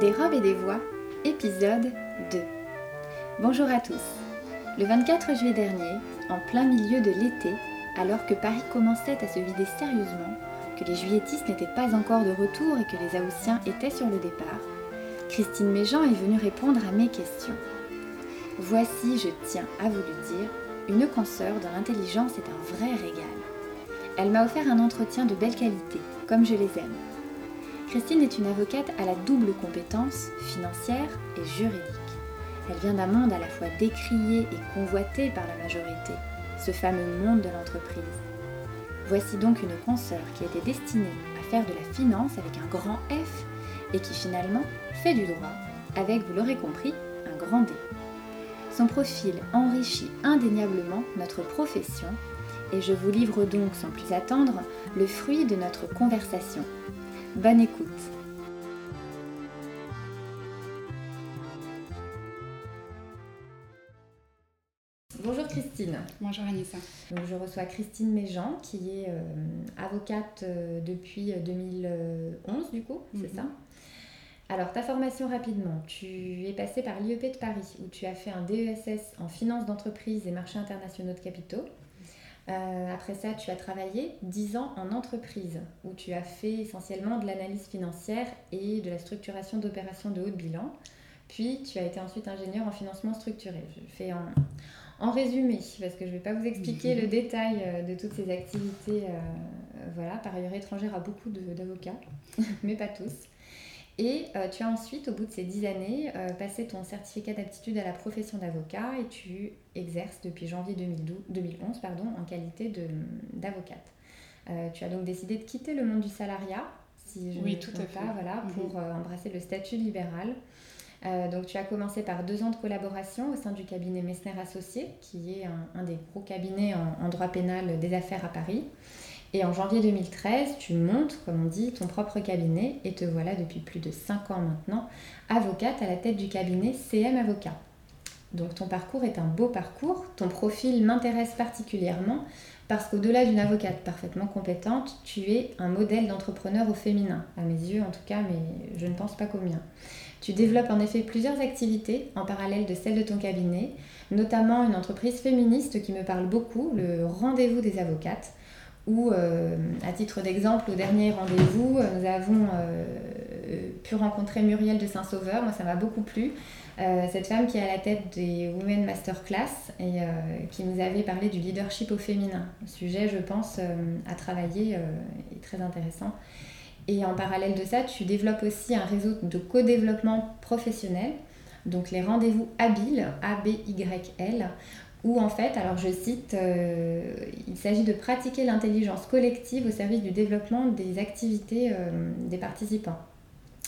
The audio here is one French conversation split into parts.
Des robes et des voix, épisode 2. Bonjour à tous. Le 24 juillet dernier, en plein milieu de l'été, alors que Paris commençait à se vider sérieusement, que les juilletistes n'étaient pas encore de retour et que les Haussiens étaient sur le départ, Christine Méjean est venue répondre à mes questions. Voici, je tiens à vous le dire, une consoeur dont l'intelligence est un vrai régal. Elle m'a offert un entretien de belle qualité, comme je les aime. Christine est une avocate à la double compétence financière et juridique. Elle vient d'un monde à la fois décrié et convoité par la majorité, ce fameux monde de l'entreprise. Voici donc une consoeur qui était destinée à faire de la finance avec un grand F et qui finalement fait du droit avec, vous l'aurez compris, un grand D. Son profil enrichit indéniablement notre profession et je vous livre donc sans plus attendre le fruit de notre conversation. Bonne écoute. Bonjour Christine. Bonjour Anissa. Donc, je reçois Christine Méjean qui est euh, avocate euh, depuis 2011 du coup, c'est Mhm. ça? Alors ta formation rapidement, tu es passée par l'IEP de Paris où tu as fait un DESS en finance d'entreprise et marchés internationaux de capitaux. Euh, après ça, tu as travaillé 10 ans en entreprise où tu as fait essentiellement de l'analyse financière et de la structuration d'opérations de haut de bilan. Puis tu as été ensuite ingénieur en financement structuré. Je fais en, en résumé parce que je ne vais pas vous expliquer le détail euh, de toutes ces activités. euh, voilà, par ailleurs étrangère à beaucoup d'avocats, mais pas tous. Et euh, tu as ensuite, au bout de ces 10 années, euh, passé ton certificat d'aptitude à la profession d'avocat et tu exerces depuis janvier 2012 2011 pardon, en qualité d'avocate. Euh, tu as donc décidé de quitter le monde du salariat, si je ne Oui, tout trompe à fait. pas, voilà, Mhm. pour embrasser le statut libéral. Donc tu as commencé par deux ans de collaboration au sein du cabinet Messner Associés, qui est un, un des gros cabinets en, en droit pénal des affaires à Paris. Et en janvier 2013, tu montes, comme on dit, ton propre cabinet et te voilà depuis plus de 5 ans maintenant avocate à la tête du cabinet CM Avocat. Donc ton parcours est un beau parcours, ton profil m'intéresse particulièrement parce qu'au-delà d'une avocate parfaitement compétente, tu es un modèle d'entrepreneur au féminin, à mes yeux en tout cas, mais je ne pense pas qu'au mien. Tu développes en effet plusieurs activités en parallèle de celle de ton cabinet, notamment une entreprise féministe qui me parle beaucoup, le Rendez-vous des avocates, où, euh, à titre d'exemple, au dernier rendez-vous, euh, nous avons euh, pu rencontrer Muriel de Saint-Sauveur. Moi, ça m'a beaucoup plu. Cette femme qui est à la tête des Women Masterclass et qui nous avait parlé du leadership au féminin. Un sujet, je pense, à travailler et très intéressant. Et en parallèle de ça, tu développes aussi un réseau de co-développement professionnel, donc les rendez-vous habiles, A-B-Y-L, où en fait, alors je cite, euh, il s'agit de pratiquer l'intelligence collective au service du développement des activités euh, des participants.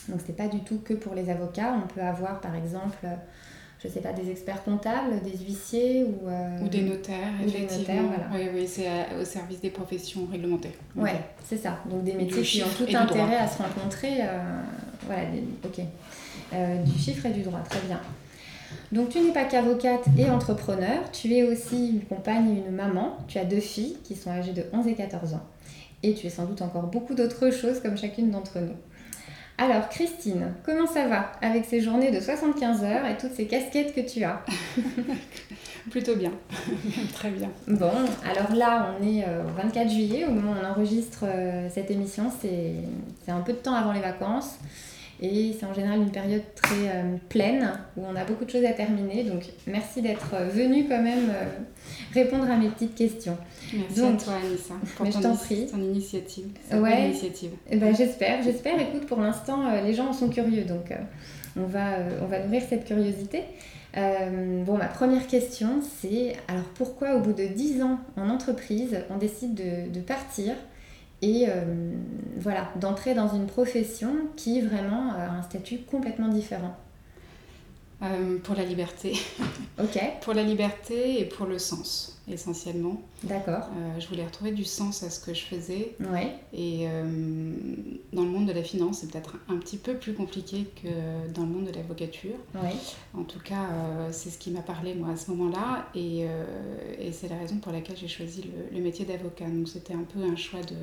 Donc c'est pas du tout que pour les avocats, on peut avoir par exemple, euh, je sais pas, des experts comptables, des huissiers ou... euh, Ou des notaires, ou des effectivement. notaires, voilà. Oui, oui, c'est au service des professions réglementées. Ok. c'est ça. Donc des métiers Du qui ont tout intérêt à se rencontrer. voilà, des- ok. Du chiffre et du droit, très bien. Donc tu n'es pas qu'avocate et entrepreneur, tu es aussi une compagne et une maman. Tu as deux filles qui sont âgées de 11 et 14 ans. Et tu es sans doute encore beaucoup d'autres choses comme chacune d'entre nous. Alors Christine, comment ça va avec ces journées de 75 heures et toutes ces casquettes que tu as? Plutôt bien. Très bien. Bon, alors là, on est euh, au 24 juillet, au moment où on enregistre euh, cette émission, c'est c'est un peu de temps avant les vacances. Et c'est en général une période très euh, pleine, où on a beaucoup de choses à terminer. Donc merci d'être euh, venu quand même euh, répondre à mes petites questions. Merci Donc, à toi, Anissa, pour mais je ton, t'en is- prie. ton initiative. Ouais. initiative. Eh ben, j'espère, j'espère. Écoute, pour l'instant, les gens en sont curieux, donc on, va, on va nourrir cette curiosité. Euh, bon, ma première question, c'est alors pourquoi au bout de 10 ans en entreprise, on décide de, de partir et euh, voilà, d'entrer dans une profession qui vraiment a un statut complètement différent Euh, pour la liberté. Ok, Pour la liberté et pour le sens, essentiellement. d'accord. Euh, je voulais retrouver du sens à ce que je faisais. Ouais, Et euh, dans le monde de la finance, c'est peut-être un petit peu plus compliqué que dans le monde de l'avocature. ouais, En tout cas, c'est ce qui m'a parlé moi à ce moment-là, et, et c'est la raison pour laquelle j'ai choisi le, le métier d'avocat. Donc c'était un peu un choix de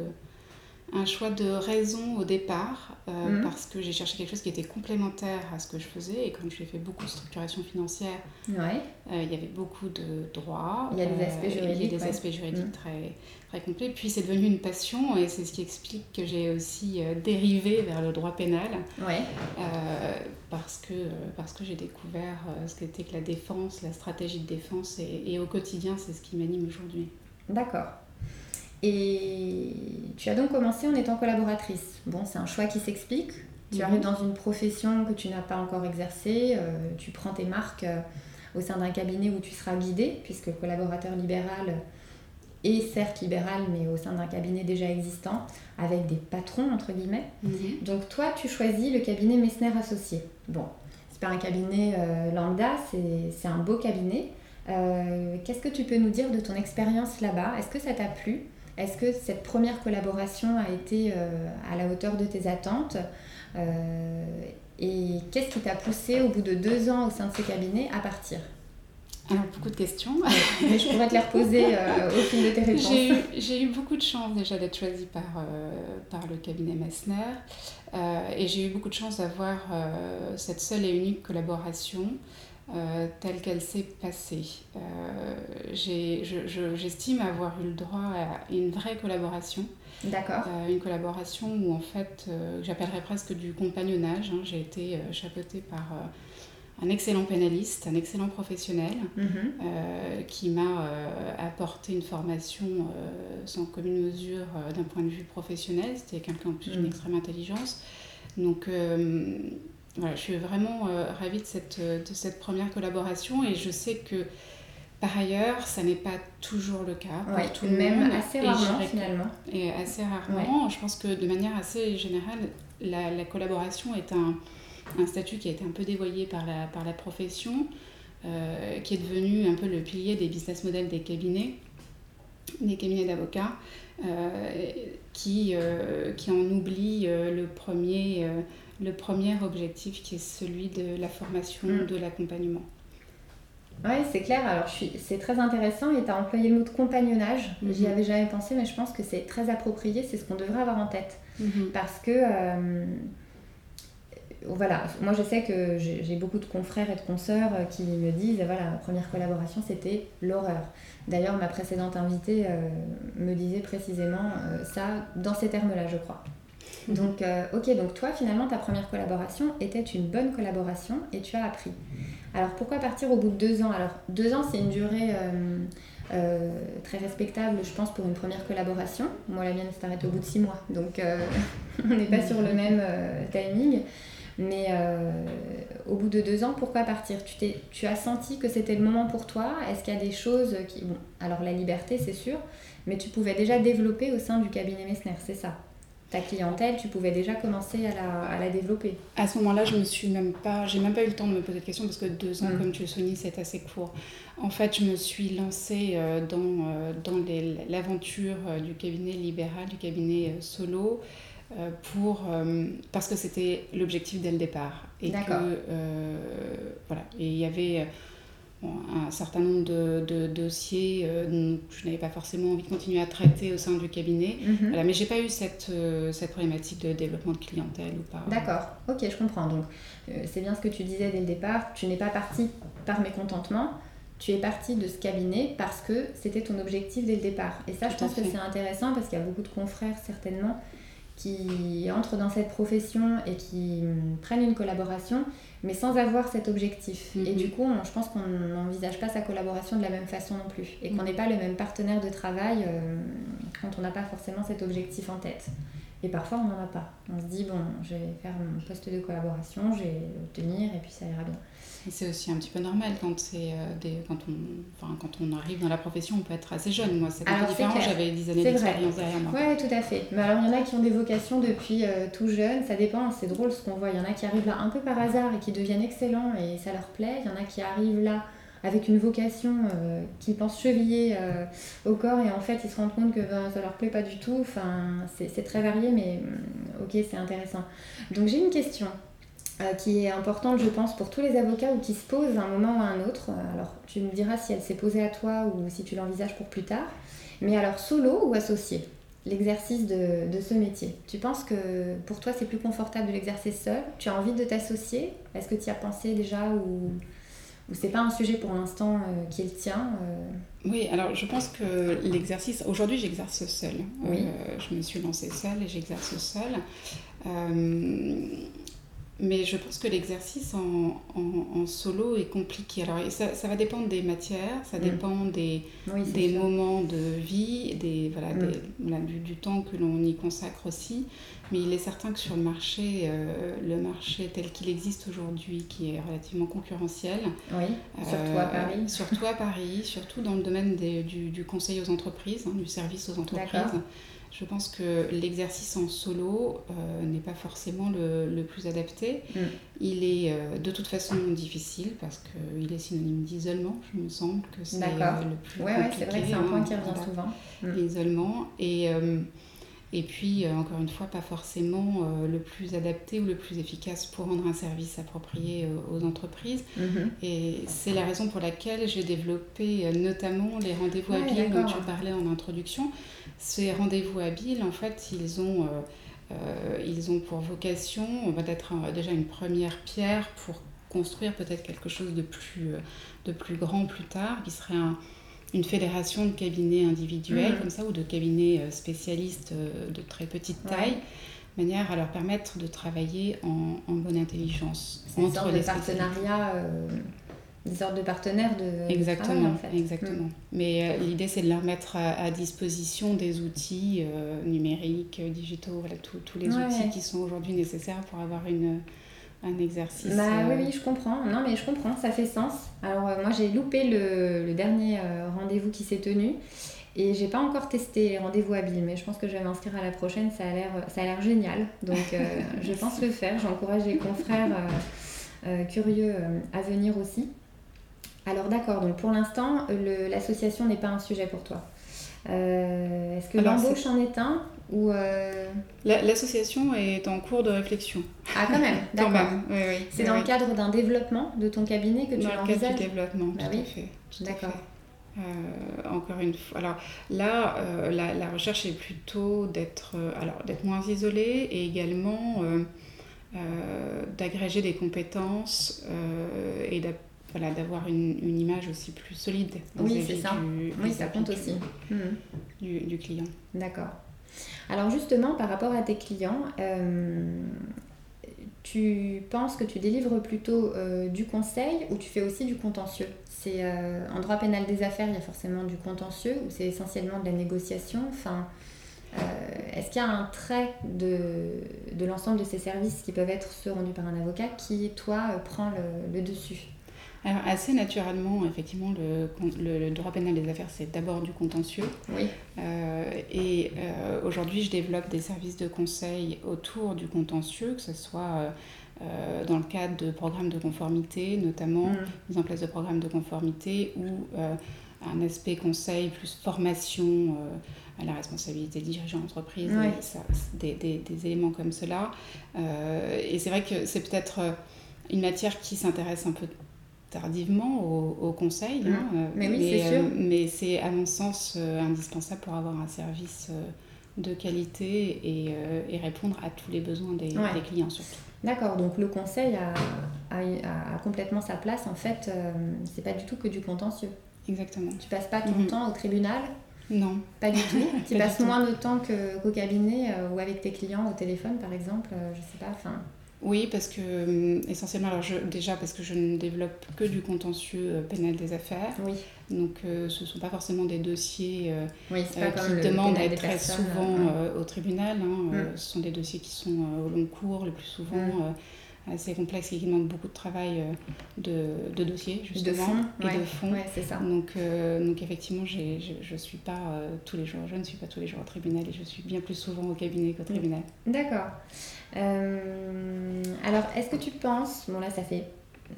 un choix de raison au départ, euh, Mhm. parce que j'ai cherché quelque chose qui était complémentaire à ce que je faisais. Et comme j'ai fait beaucoup de structuration financière, Ouais. euh, il y avait beaucoup de droits. Il y a des aspects euh, Il y a juridiques, des ouais. aspects juridiques Mhm. très, très complets. Puis c'est devenu une passion et c'est ce qui explique que j'ai aussi dérivé vers le droit pénal. Ouais. Parce que, parce que j'ai découvert ce qu'était que la défense, la stratégie de défense, et, et au quotidien, c'est ce qui m'anime aujourd'hui. D'accord. Et tu as donc commencé en étant collaboratrice. Bon, c'est un choix qui s'explique. Tu Mhm. arrives dans une profession que tu n'as pas encore exercée. euh, tu prends tes marques euh, au sein d'un cabinet où tu seras guidé, puisque le collaborateur libéral est certes libéral, mais au sein d'un cabinet déjà existant, avec des patrons, entre guillemets. Donc toi, tu choisis le cabinet Messner Associé. Bon, c'est pas un cabinet euh, lambda, c'est un beau cabinet. Qu'est-ce que tu peux nous dire de ton expérience là-bas? Est-ce que ça t'a plu? Est-ce que cette première collaboration a été euh, à la hauteur de tes attentes Euh, Et qu'est-ce qui t'a poussé au bout de deux ans au sein de ce cabinet à partir? Alors, beaucoup de questions. Mais je pourrais te les reposer euh, au fil de tes réponses. J'ai eu, beaucoup de chance déjà d'être choisie par, par le cabinet Messner et j'ai eu beaucoup de chance d'avoir cette seule et unique collaboration euh, telle qu'elle s'est passée. Euh, je- J'estime avoir eu le droit à une vraie collaboration, D'accord. euh, une collaboration où en fait j'appellerais presque du compagnonnage. hein. J'ai été chapeautée par un excellent pénaliste, un excellent professionnel Mhm. euh, qui m'a apporté une formation sans commune mesure d'un point de vue professionnel. C'était quelqu'un en plus d'une Mm. extrême intelligence. Donc voilà, je suis vraiment euh, ravie de cette, de cette première collaboration et je sais que par ailleurs, ça n'est pas toujours le cas pour Ouais, tout le même monde. assez Et rarement j'irais- finalement. et assez rarement. Je pense que de manière assez générale, la, la collaboration est un, un statut qui a été un peu dévoyé par la, par la profession, euh, qui est devenu un peu le pilier des business models des cabinets, des cabinets d'avocats, euh, qui, euh, qui en oublie euh, le, premier, euh, le premier objectif qui est celui de la formation, Mm. de l'accompagnement. Oui, c'est clair. Alors, c'est très intéressant et tu as employé le mot de compagnonnage. Mhm. J'y avais jamais pensé, mais je pense que c'est très approprié. C'est ce qu'on devrait avoir en tête. Parce que, euh, voilà, moi je sais que j'ai beaucoup de confrères et de consoeurs euh, qui me disent voilà, la première collaboration c'était l'horreur. D'ailleurs, ma précédente invitée euh, me disait précisément euh, ça dans ces termes-là, je crois. Donc, euh, ok, donc toi finalement ta première collaboration était une bonne collaboration et tu as appris. Alors pourquoi partir au bout de deux ans? Alors deux ans c'est une durée euh, euh, très respectable je pense pour une première collaboration. Moi la mienne s'est arrêtée au bout de six mois. Donc on n'est pas sur le même euh, timing. Mais au bout de deux ans pourquoi partir? Tu, t'es- tu as senti que c'était le moment pour toi? Est-ce qu'il y a des choses qui... Bon, alors la liberté c'est sûr, mais tu pouvais déjà développer au sein du cabinet Messner, c'est ça? Ta clientèle, tu pouvais déjà commencer à la, à la développer. À ce moment-là, je me suis même pas, j'ai même pas eu le temps de me poser de questions parce que deux ans, Mm. comme tu le soulignes, c'est assez court. En fait, je me suis lancée euh, dans, euh, dans l'aventure euh, du cabinet libéral, du cabinet solo, pour, parce que c'était l'objectif dès le départ. Et que, D'accord. euh, voilà, et il y avait un certain nombre de, de dossiers euh, dont je n'avais pas forcément envie de continuer à traiter au sein du cabinet. Mhm. Voilà, mais j'ai pas eu cette, euh, cette problématique de développement de clientèle ou pas. D'accord, ok, je comprends. Donc, euh, c'est bien ce que tu disais dès le départ. Tu n'es pas parti par mécontentement. Tu es parti de ce cabinet parce que c'était ton objectif dès le départ. Et ça, je Tout pense que c'est intéressant parce qu'il y a beaucoup de confrères, certainement, qui entrent dans cette profession et qui hum, prennent une collaboration, mais sans avoir cet objectif. Mhm. Et du coup, on- je pense qu'on n'envisage pas sa collaboration de la même façon non plus. Et qu'on n'est pas le même partenaire de travail euh, quand on n'a pas forcément cet objectif en tête. Et parfois, on n'en a pas. On se dit, bon, je vais faire mon poste de collaboration, je vais l'obtenir et puis ça ira bien. C'est aussi un petit peu normal quand, c'est, euh, des, quand, on, enfin, quand on arrive dans la profession, on peut être assez jeune. Moi, c'est c'est différent, j'avais 10 années d'expérience derrière moi. Ouais, tout à fait. Mais alors, il y en a qui ont des vocations depuis euh, tout jeune, ça dépend, c'est drôle ce qu'on voit. Il y en a qui arrivent là un peu par hasard et qui deviennent excellents et ça leur plaît. Il y en a qui arrivent là avec une vocation euh, qui pensent cheviller euh, au corps et en fait ils se rendent compte que ben, ça leur plaît pas du tout. Enfin, c'est très varié, mais hum, ok, c'est intéressant. Donc, j'ai une question. euh, qui est importante, je pense, pour tous les avocats ou qui se posent à un moment ou à un autre. Alors, tu me diras si elle s'est posée à toi ou si tu l'envisages pour plus tard. Mais alors, solo ou associé l'exercice de, de, ce métier? Tu penses que pour toi c'est plus confortable de l'exercer seul? Tu as envie de t'associer? Est-ce que tu y as pensé déjà ou, ou c'est pas un sujet pour l'instant euh, qui est le tien euh? Oui, alors je pense que l'exercice, aujourd'hui j'exerce seule. Oui. Euh, je me suis lancée seule et j'exerce seule. Mais je pense que l'exercice en, en, solo est compliqué. Alors, ça, ça va dépendre des matières, ça mm. dépend des, des moments de vie, des, voilà, mm. du, du, temps que l'on y consacre aussi. Mais il est certain que sur le marché, euh, le marché tel qu'il existe aujourd'hui, qui est relativement concurrentiel, oui, surtout à Paris. Euh, surtout à Paris, surtout dans le domaine des, du, du, conseil aux entreprises, hein, du service aux entreprises. Je pense que l'exercice en solo euh, n'est pas forcément le, le plus adapté. Mm. Il est euh, de toute façon difficile parce qu'il est synonyme d'isolement, je me semble que c'est euh, le plus ouais, compliqué. c'est vrai que c'est un point qui revient souvent. Mm. L'isolement. Et, et puis, encore une fois, pas forcément le plus adapté ou le plus efficace pour rendre un service approprié aux entreprises. Mm-hmm. Et c'est la raison pour laquelle j'ai développé notamment les rendez-vous habiles dont tu parlais en introduction ces rendez-vous habiles, en fait, ils ont, euh, euh, ils ont pour vocation d'être déjà une première pierre pour construire peut-être quelque chose de plus, de plus grand plus tard, qui serait une fédération de cabinets individuels, mmh. comme ça, ou de cabinets euh, spécialistes de très petite taille. de manière à leur permettre de travailler en, bonne intelligence. entre les partenariats des sortes de partenaires de exactement en fait. exactement mm. mais euh, l'idée c'est de leur mettre à, disposition des outils euh, numériques euh, digitaux voilà tous les outils qui sont aujourd'hui nécessaires pour avoir une un exercice bah oui oui je comprends non mais je comprends ça fait sens alors moi j'ai loupé le, le dernier rendez-vous qui s'est tenu et j'ai pas encore testé les rendez-vous habiles, mais je pense que je vais m'inscrire à la prochaine. Ça a l'air, ça a l'air génial. Donc je pense le faire. J'encourage les confrères curieux à venir aussi. Alors d'accord, donc pour l'instant, l'association n'est pas un sujet pour toi. Euh, est-ce que l'embauche en est un? Ou euh, L'association est en cours de réflexion. Ah quand même, d'accord. Oui, oui, C'est dans le cadre d'un développement de ton cabinet que tu l'envisages Dans le cadre du développement, bah tout à fait. D'accord. Euh, encore une fois, alors là, la, la, recherche est plutôt d'être d'être moins isolée et également d'agréger des compétences et voilà, d'avoir une, une, image aussi plus solide. Oui, c'est ça. oui, ça compte aussi. Du, du, client. D'accord. Alors justement, par rapport à tes clients, euh, tu penses que tu délivres plutôt euh, du conseil ou tu fais aussi du contentieux? C'est euh, en droit pénal des affaires, il y a forcément du contentieux ou c'est essentiellement de la négociation? Enfin, est-ce qu'il y a un trait de, l'ensemble de ces services qui peuvent être ceux rendus par un avocat qui, toi, prend le dessus? Alors, assez naturellement, effectivement, le, le, droit pénal des affaires, c'est d'abord du contentieux. Oui. Euh, et euh, aujourd'hui, je développe des services de conseil autour du contentieux, que ce soit euh, dans le cadre de programmes de conformité, notamment mm. mise en place de programmes de conformité ou un aspect conseil plus formation à la responsabilité des dirigeants d'entreprise, des, des, des, éléments comme cela. et c'est vrai que c'est peut-être une matière qui s'intéresse un peu tardivement au, conseil. Hein, mmh. euh, mais oui, c'est sûr. Euh, mais c'est à mon sens euh, indispensable pour avoir un service de qualité et, et, répondre à tous les besoins des, des clients surtout. D'accord, donc le conseil a, a, a, complètement sa place. En fait, c'est pas du tout que du contentieux. Exactement. Tu passes pas ton mmh. temps au tribunal? Non. Pas du tout? tu passes moins de temps qu'au cabinet ou avec tes clients au téléphone, par exemple. je sais pas. Enfin. Oui, parce que euh, essentiellement, alors je, déjà parce que je ne développe que du contentieux euh, pénal des affaires. Oui. Donc euh, ce ne sont pas forcément des dossiers qui demandent à être très souvent au tribunal. Hein, mm. ce sont des dossiers qui sont au long cours, le plus souvent. Mm. Assez complexes et qui demandent beaucoup de travail de, de dossiers justement de et de fond. Ouais, ça. donc donc effectivement je ne suis pas tous les jours je ne suis pas tous les jours au tribunal et je suis bien plus souvent au cabinet qu'au tribunal. D'accord. Euh, alors, est-ce que tu penses, bon là ça fait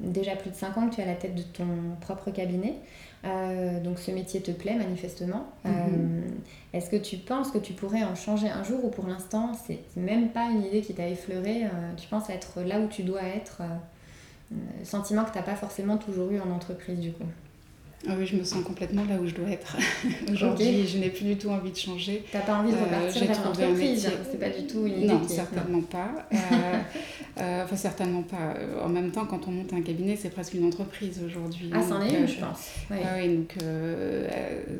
déjà plus de 5 ans que tu es à la tête de ton propre cabinet, euh, donc ce métier te plaît manifestement. Euh, mhm. Est-ce que tu penses que tu pourrais en changer un jour ou pour l'instant c'est même pas une idée qui t'a effleuré Tu penses être là où tu dois être Sentiment que tu n'as pas forcément toujours eu en entreprise du coup? Ah oui, je me sens complètement là où je dois être aujourd'hui. Je n'ai plus du tout envie de changer. Tu n'as pas envie de repartir euh, vers l'entreprise C'est pas du tout une idée Non, certainement pas. Euh, euh, enfin, certainement pas. En même temps, quand on monte un cabinet, c'est presque une entreprise aujourd'hui. Ah, c'en est une, je pense. Oui, ah oui donc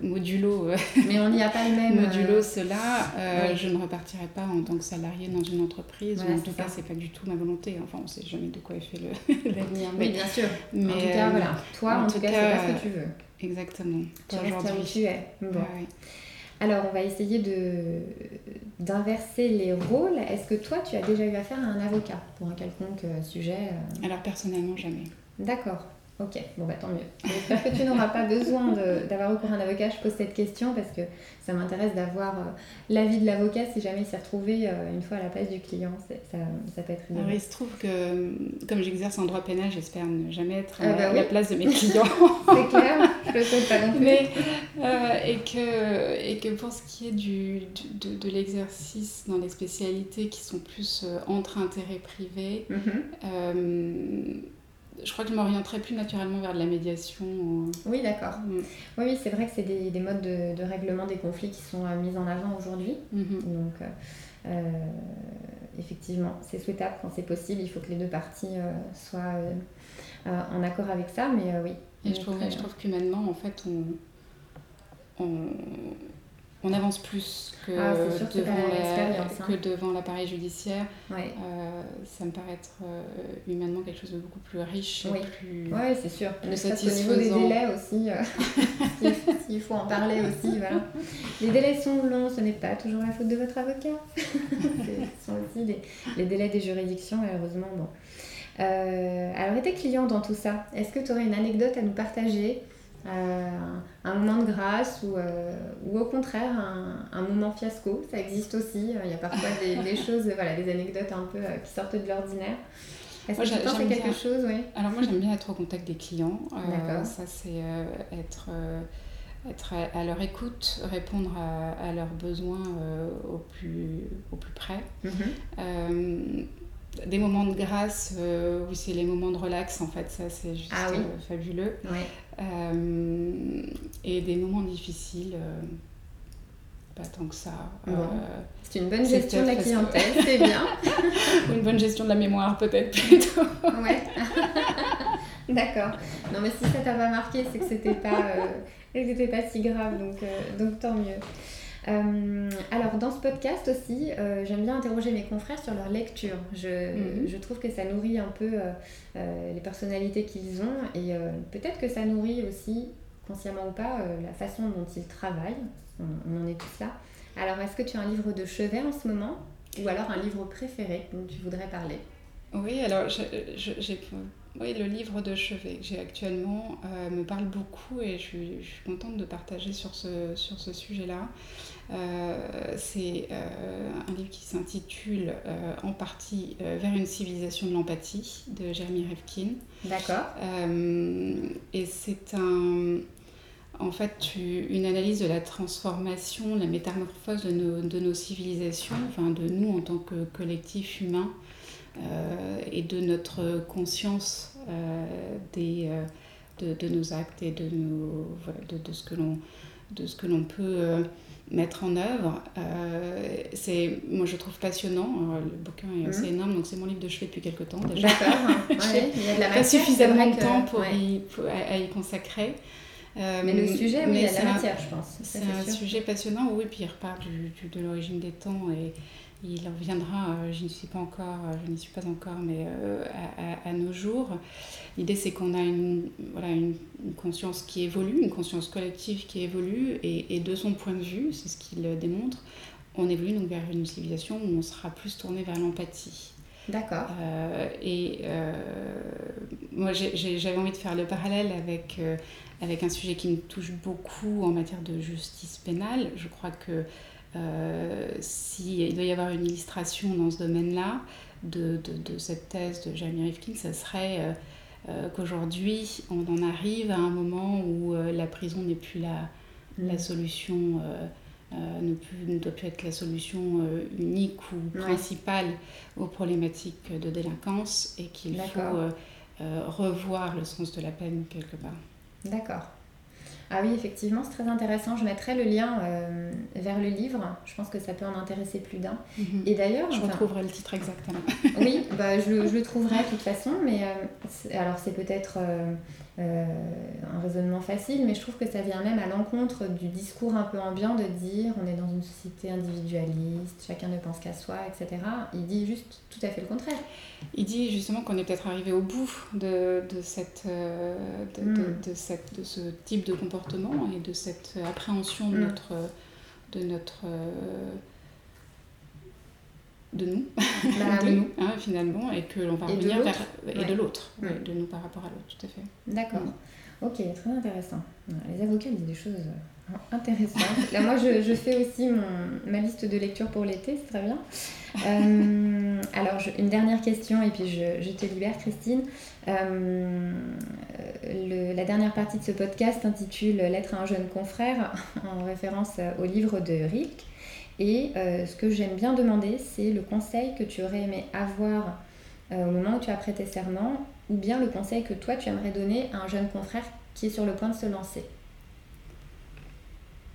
modulo. Mais on n'y a pas le même. modulo cela, je ne repartirai pas en tant que salarié dans une entreprise. en tout cas, c'est pas du tout ma volonté. Enfin, on ne sait jamais de quoi est fait l'avenir. Oui, bien sûr. Mais, en tout cas, voilà. Toi, en, tout, cas, c'est pas ce que tu veux. Exactement. Tu restes où tu es. Alors, on va essayer de d'inverser les rôles. Est-ce que toi, tu as déjà eu affaire à un avocat pour un quelconque euh, sujet euh? Alors, personnellement, jamais. D'accord. Ok, bon bah tant mieux. J'espère que tu n'auras pas besoin d'avoir recours à un avocat? Je pose cette question parce que ça m'intéresse d'avoir euh, l'avis de l'avocat si jamais il s'est retrouvé euh, une fois à la place du client. Ça, ça peut être une il se trouve que comme j'exerce en droit pénal, j'espère ne jamais être ah bah à la place de mes clients. C'est clair, je le souhaite pas non plus. Mais, euh, et, que, et que pour ce qui est du, de, de l'exercice dans les spécialités qui sont plus entre intérêts privés, mm-hmm je crois que je m'orienterais plus naturellement vers de la médiation. Euh. Oui, d'accord. Mm. Oui, oui c'est vrai que c'est des, des, modes de, de, règlement des conflits qui sont euh, mis en avant aujourd'hui. Mm-hmm. Donc, euh, effectivement, c'est souhaitable quand c'est possible. Il faut que les deux parties soient en accord avec ça, mais oui. Et je trouve, je trouve qu'humainement, en fait, on, on, on avance plus que, ah, devant, hein. devant l'appareil judiciaire. Euh, ça me paraît être euh, humainement quelque chose de beaucoup plus riche oui. plus, ouais, c'est sûr. Plus satisfaisant. Au niveau des délais aussi, euh, s'il faut en parler aussi. Voilà. Les délais sont longs, ce n'est pas toujours la faute de votre avocat. ce sont aussi les, délais des juridictions, malheureusement. Bon. alors, et tes clients dans tout ça? Est-ce que tu aurais une anecdote à nous partager? euh, un moment de grâce ou, euh, ou au contraire un, un, moment fiasco. Ça existe aussi. Il y a parfois des, des choses, voilà, des anecdotes un peu euh, qui sortent de l'ordinaire. Est-ce que tu penses à quelque chose oui? Alors moi j'aime bien être au contact des clients. ça c'est être, être à, leur écoute, répondre à, à leurs besoins au, plus, au plus près. Mm-hmm des moments de grâce euh, où c'est les moments de relax en fait ça c'est juste ah euh, fabuleux. Euh, et des moments difficiles euh, pas tant que ça. C'est une bonne gestion de la clientèle c'est bien. Ou une bonne gestion de la mémoire peut-être plutôt. Ouais. D'accord. Non mais si ça t'a pas marqué c'est que c'était pas c'était pas si grave donc donc tant mieux euh, alors, dans ce podcast aussi, euh, j'aime bien interroger mes confrères sur leur lecture. Je, mhm. je trouve que ça nourrit un peu euh, les personnalités qu'ils ont et peut-être que ça nourrit aussi, consciemment ou pas, la façon dont ils travaillent. On, en est tous là. Alors, est-ce que tu as un livre de chevet en ce moment ou alors un livre préféré dont tu voudrais parler? Oui, alors j'ai oui, le livre de chevet que j'ai actuellement me parle beaucoup et je suis, je suis, contente de partager sur ce, sur ce sujet-là. Euh, c'est euh, un livre qui s'intitule euh, en partie Vers une civilisation de l'empathie de Jeremy Rifkin. D'accord. et c'est un en fait une analyse de la transformation, la métamorphose de nos, de nos civilisations, enfin de nous en tant que collectif humain et de notre conscience des, de, de, nos actes et de, nos, de, de de ce que l'on peut mettre en œuvre. Euh, c'est, moi, je trouve passionnant. le bouquin est assez mhm. énorme, donc c'est mon livre de chevet depuis quelques temps déjà. D'accord. il y a de la pas suffisamment de temps pour, y, à, y consacrer. Euh, mais le sujet, oui, il y a de la matière, je pense. C'est un sujet passionnant, oui, puis il repart du, de l'origine des temps et il reviendra, euh, je n'y suis pas encore, euh, je n'y suis pas encore, mais euh, à, à, nos jours. L'idée, c'est qu'on a une, voilà, une, conscience qui évolue, une conscience collective qui évolue, et, et de son point de vue, c'est ce qu'il démontre, on évolue donc vers une civilisation où on sera plus tourné vers l'empathie. D'accord. et moi, j'avais envie de faire le parallèle avec, avec un sujet qui me touche beaucoup en matière de justice pénale. Je crois que euh, s'il doit y avoir une illustration dans ce domaine-là de, de, cette thèse de Jeremy Rifkin, ça serait euh, euh, qu'aujourd'hui, on en arrive à un moment où la prison n'est plus la, la mm. solution, ne, plus, ne, doit plus être la solution unique ou principale aux problématiques de délinquance et qu'il faut revoir le sens de la peine quelque part. D'accord. Ah oui, effectivement, c'est très intéressant. Je mettrai le lien euh, vers le livre. Je pense que ça peut en intéresser plus d'un. Mhm. Et d'ailleurs... Je retrouverai le titre exactement. oui, bah, je, le, je, le, trouverai de toute façon, mais euh, alors c'est peut-être euh, un raisonnement facile, mais je trouve que ça vient même à l'encontre du discours un peu ambiant de dire on est dans une société individualiste, chacun ne pense qu'à soi, etc. Il dit juste tout à fait le contraire. Il dit justement qu'on est peut-être arrivé au bout de, de cette, euh, de, de, de, cette, de ce type de comportement et de cette appréhension de hmm. notre, de notre euh, de nous, bah, de nous hein, finalement, et que l'on va revenir vers et de l'autre, de nous par rapport à l'autre, tout à fait. D'accord. Ok, très intéressant. Les avocats disent des choses euh, intéressantes. Là, moi, je, je fais aussi mon, ma liste de lecture pour l'été, c'est très bien. Euh, alors, je, une dernière question, et puis je, je te libère, Christine. Euh, le, la dernière partie de ce podcast s'intitule Lettre à un jeune confrère, en référence au livre de Rilke. Et euh, ce que j'aime bien demander, c'est le conseil que tu aurais aimé avoir euh, au moment où tu as prêté serment, ou bien le conseil que toi tu aimerais donner à un jeune confrère qui est sur le point de se lancer.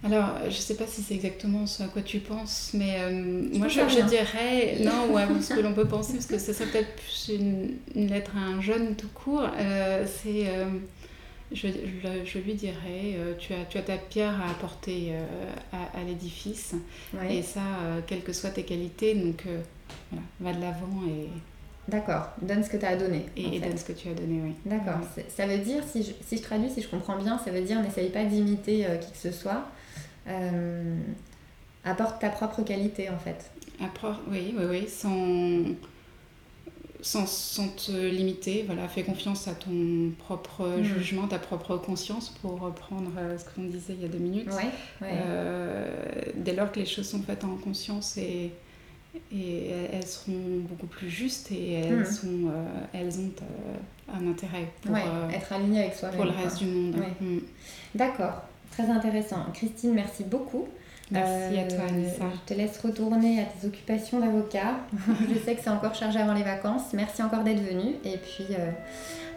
Alors, je ne sais pas si c'est exactement ce à quoi tu penses, mais euh, moi je, je, dirais, non, ouais, ce que l'on peut penser, parce que ce serait peut-être plus une, une, lettre à un jeune tout court, c'est je, je, lui dirais, euh, tu, as, tu as ta pierre à apporter euh, à, à l'édifice. Ouais. Et ça, euh, quelles que soient tes qualités, donc voilà, va de l'avant et... D'accord, donne ce que tu as à donner. Et, et donne ce que tu as donné, oui. D'accord, ouais. ça veut dire, si je, si je traduis, si je comprends bien, ça veut dire n'essaye pas d'imiter qui que ce soit. apporte ta propre qualité, en fait. Apport, oui, oui, oui, sans sans, sans, te limiter, voilà, fais confiance à ton propre mmh. jugement, ta propre conscience, pour reprendre euh, ce qu'on disait il y a deux minutes. Ouais, ouais. Euh, dès lors que les choses sont faites en conscience et, et elles seront beaucoup plus justes et elles, mmh. sont, euh, elles ont euh, un intérêt pour ouais, être alignées avec soi-même. Pour le reste quoi. du monde. Mmh. D'accord, très intéressant. Christine, merci beaucoup. Merci à toi, Anissa. Je te laisse retourner à tes occupations d'avocat. je sais que c'est encore chargé avant les vacances. Merci encore d'être venue et puis euh,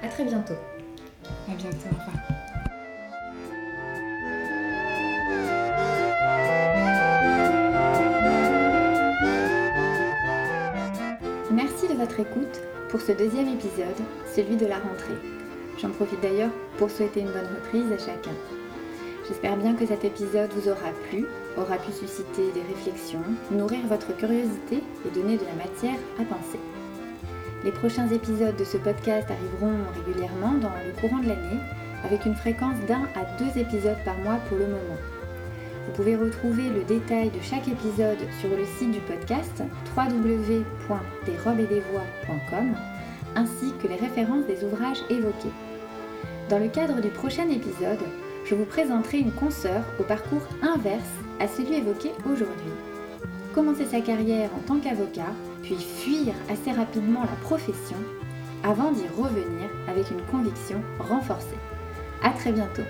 à très bientôt. À bientôt, au revoir. Merci de votre écoute pour ce deuxième épisode, celui de la rentrée. J'en profite d'ailleurs pour souhaiter une bonne reprise à chacun. J'espère bien que cet épisode vous aura plu, aura pu susciter des réflexions, nourrir votre curiosité et donner de la matière à penser. Les prochains épisodes de ce podcast arriveront régulièrement dans le courant de l'année, avec une fréquence d'un à deux épisodes par mois pour le moment. Vous pouvez retrouver le détail de chaque épisode sur le site du podcast www.desrobesdesvoix.com ainsi que les références des ouvrages évoqués. Dans le cadre du prochain épisode, je vous présenterai une consoeur au parcours inverse à celui évoqué aujourd'hui. Commencer sa carrière en tant qu'avocat, puis fuir assez rapidement la profession, avant d'y revenir avec une conviction renforcée. A très bientôt